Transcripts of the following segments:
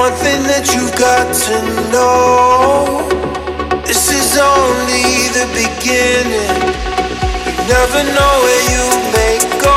one thing that you've got to know. This is only the beginning. You never know where you may go.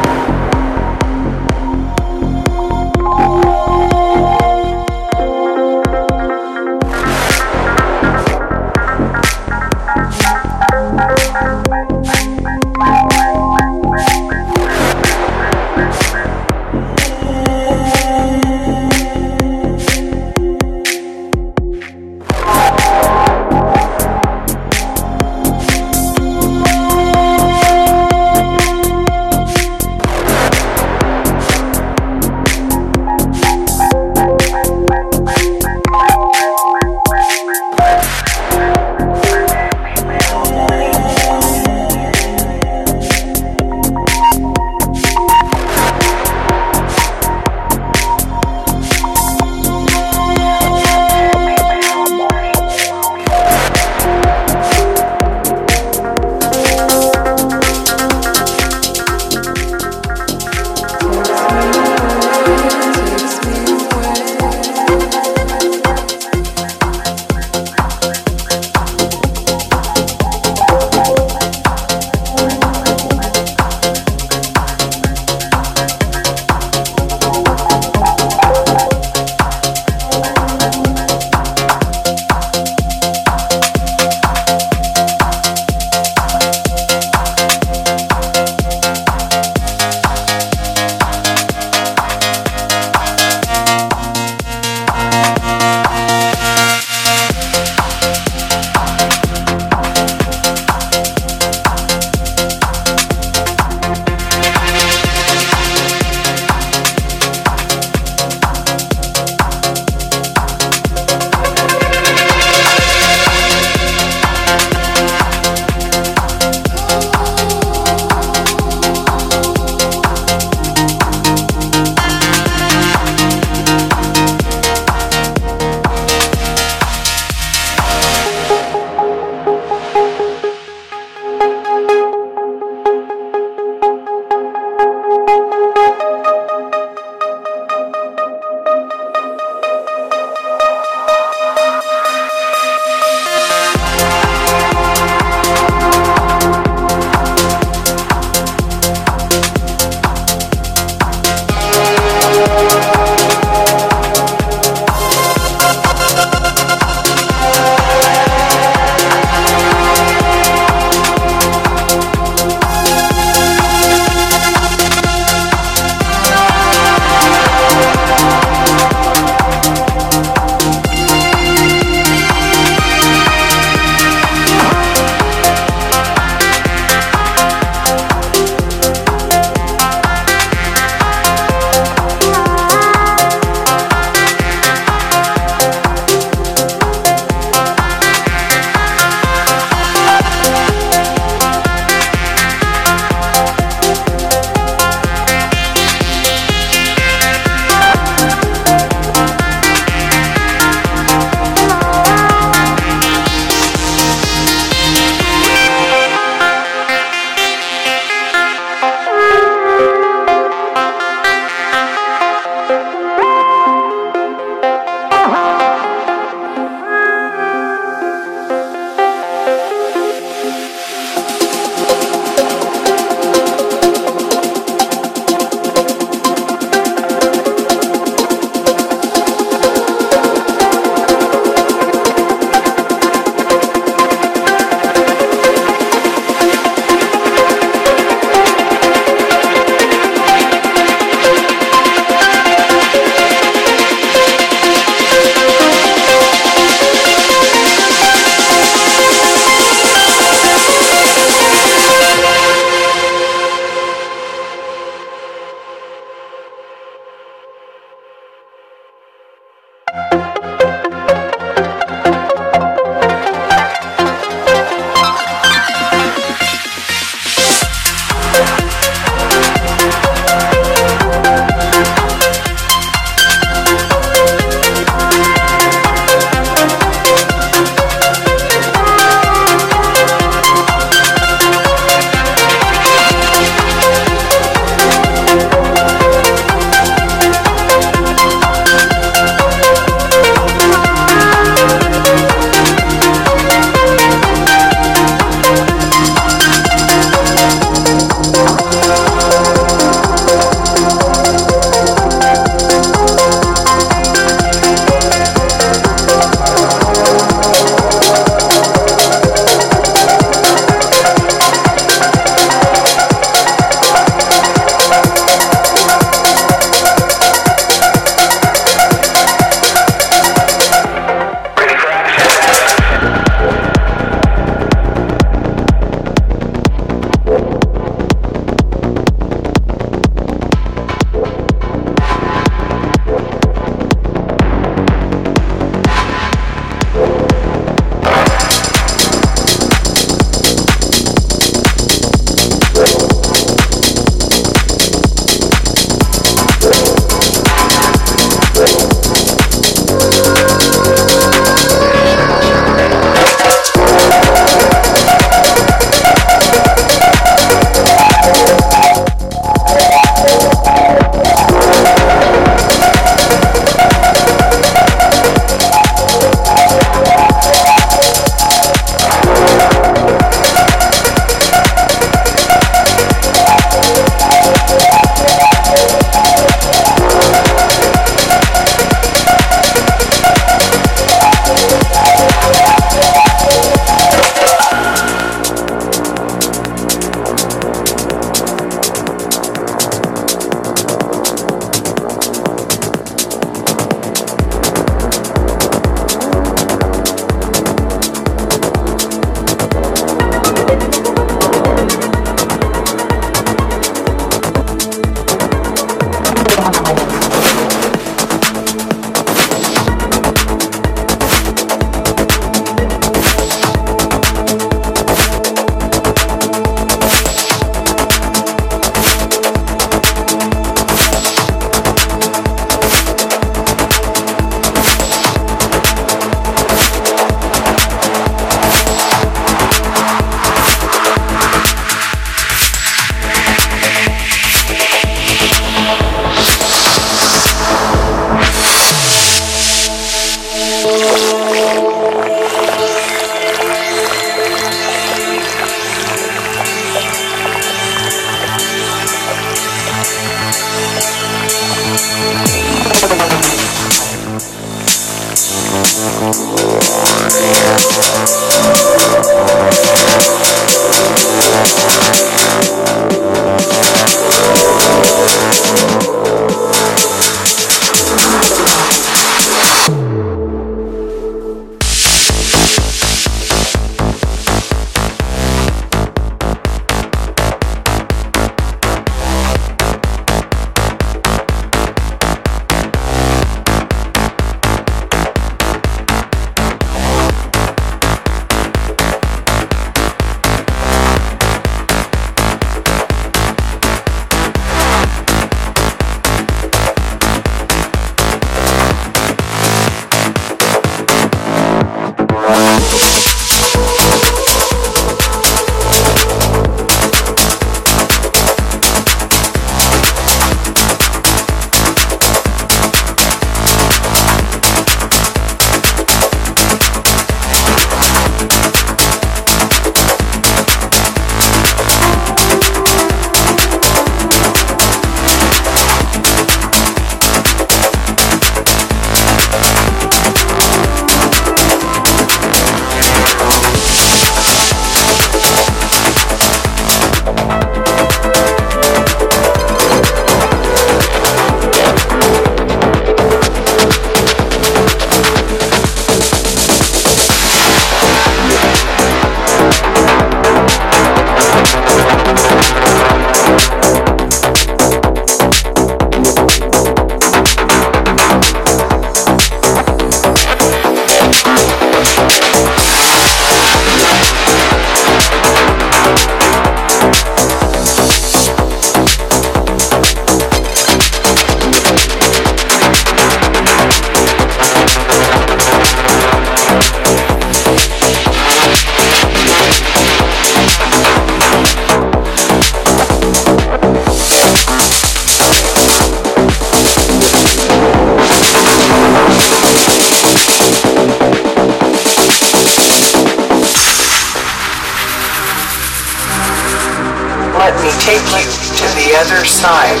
The other side.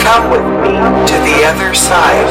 Come with me to the other side.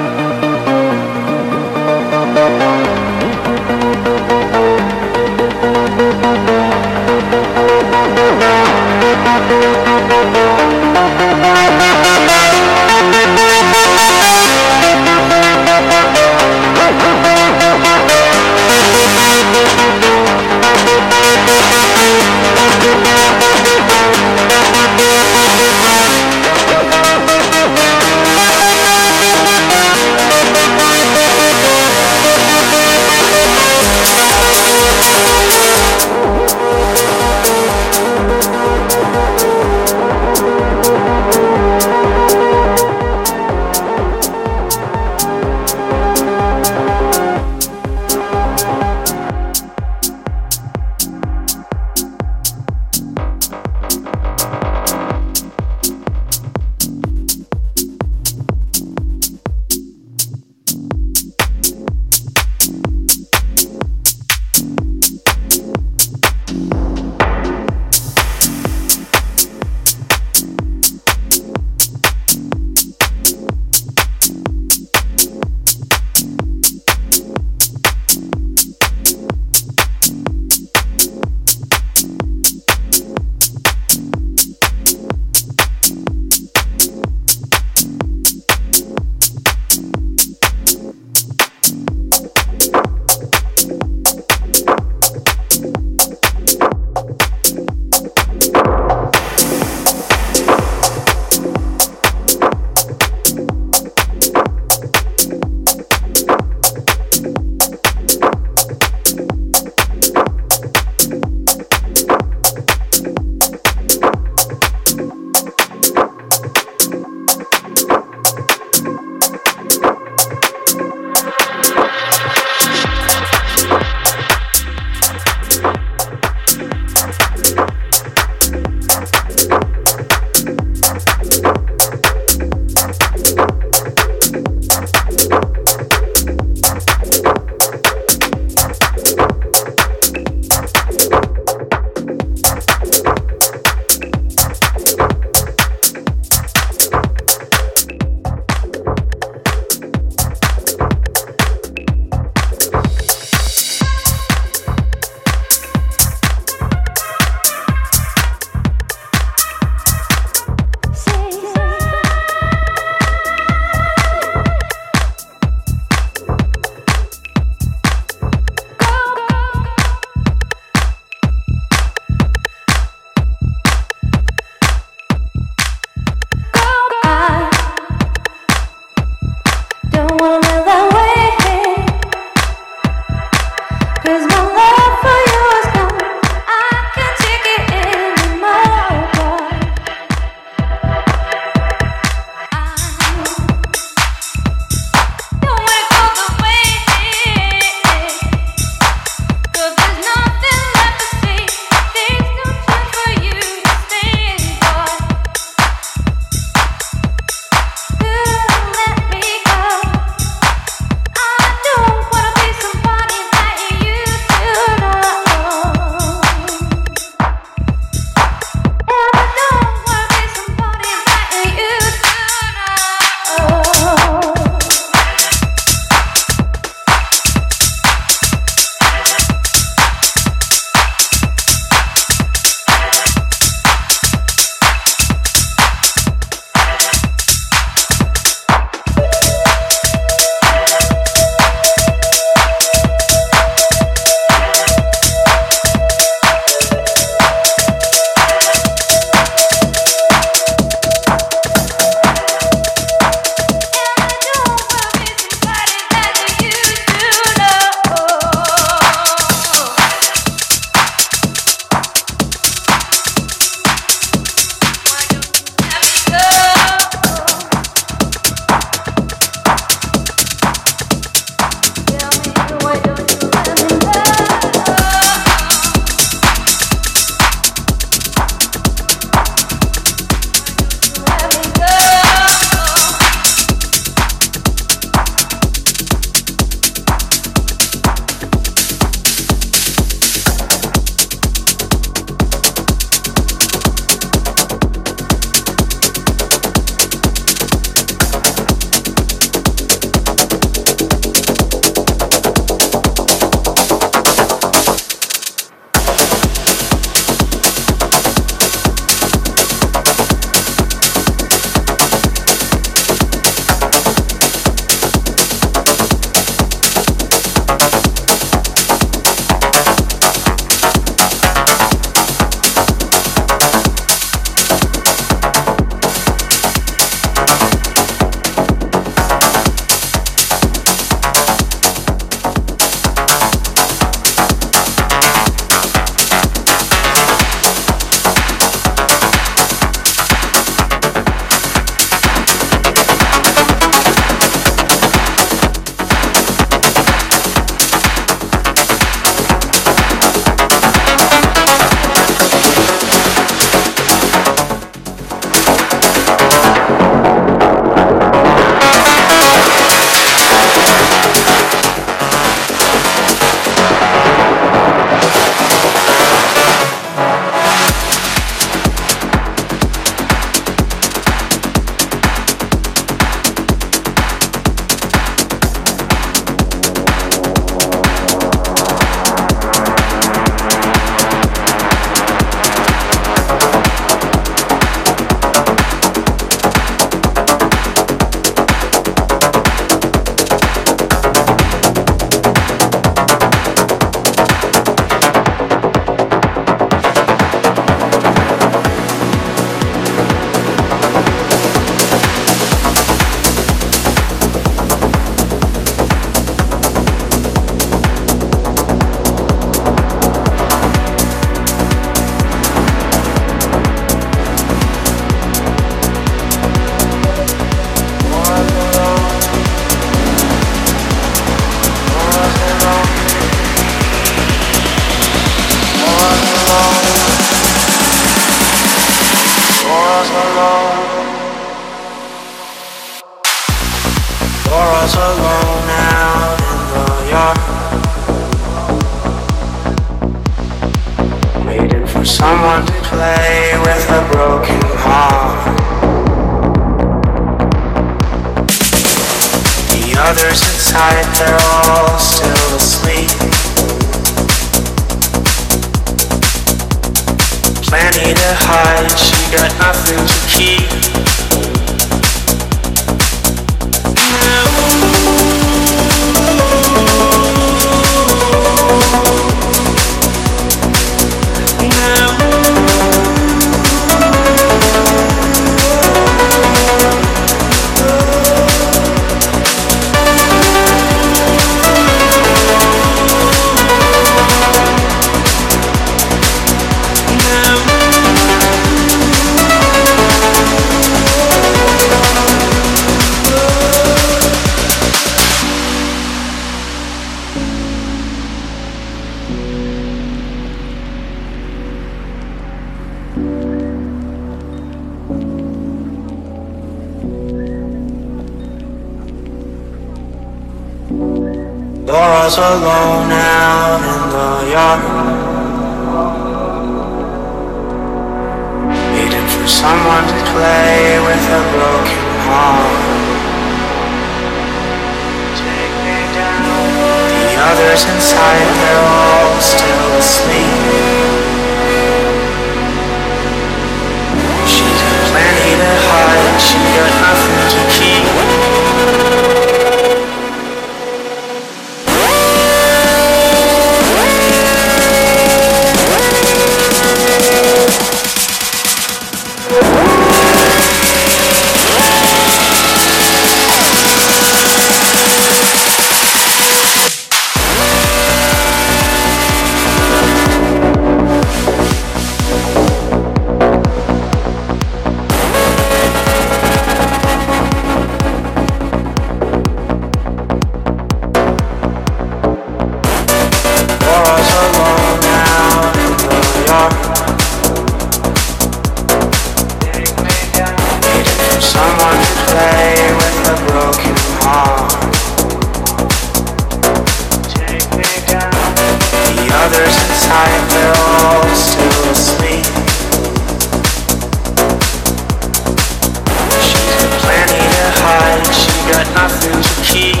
she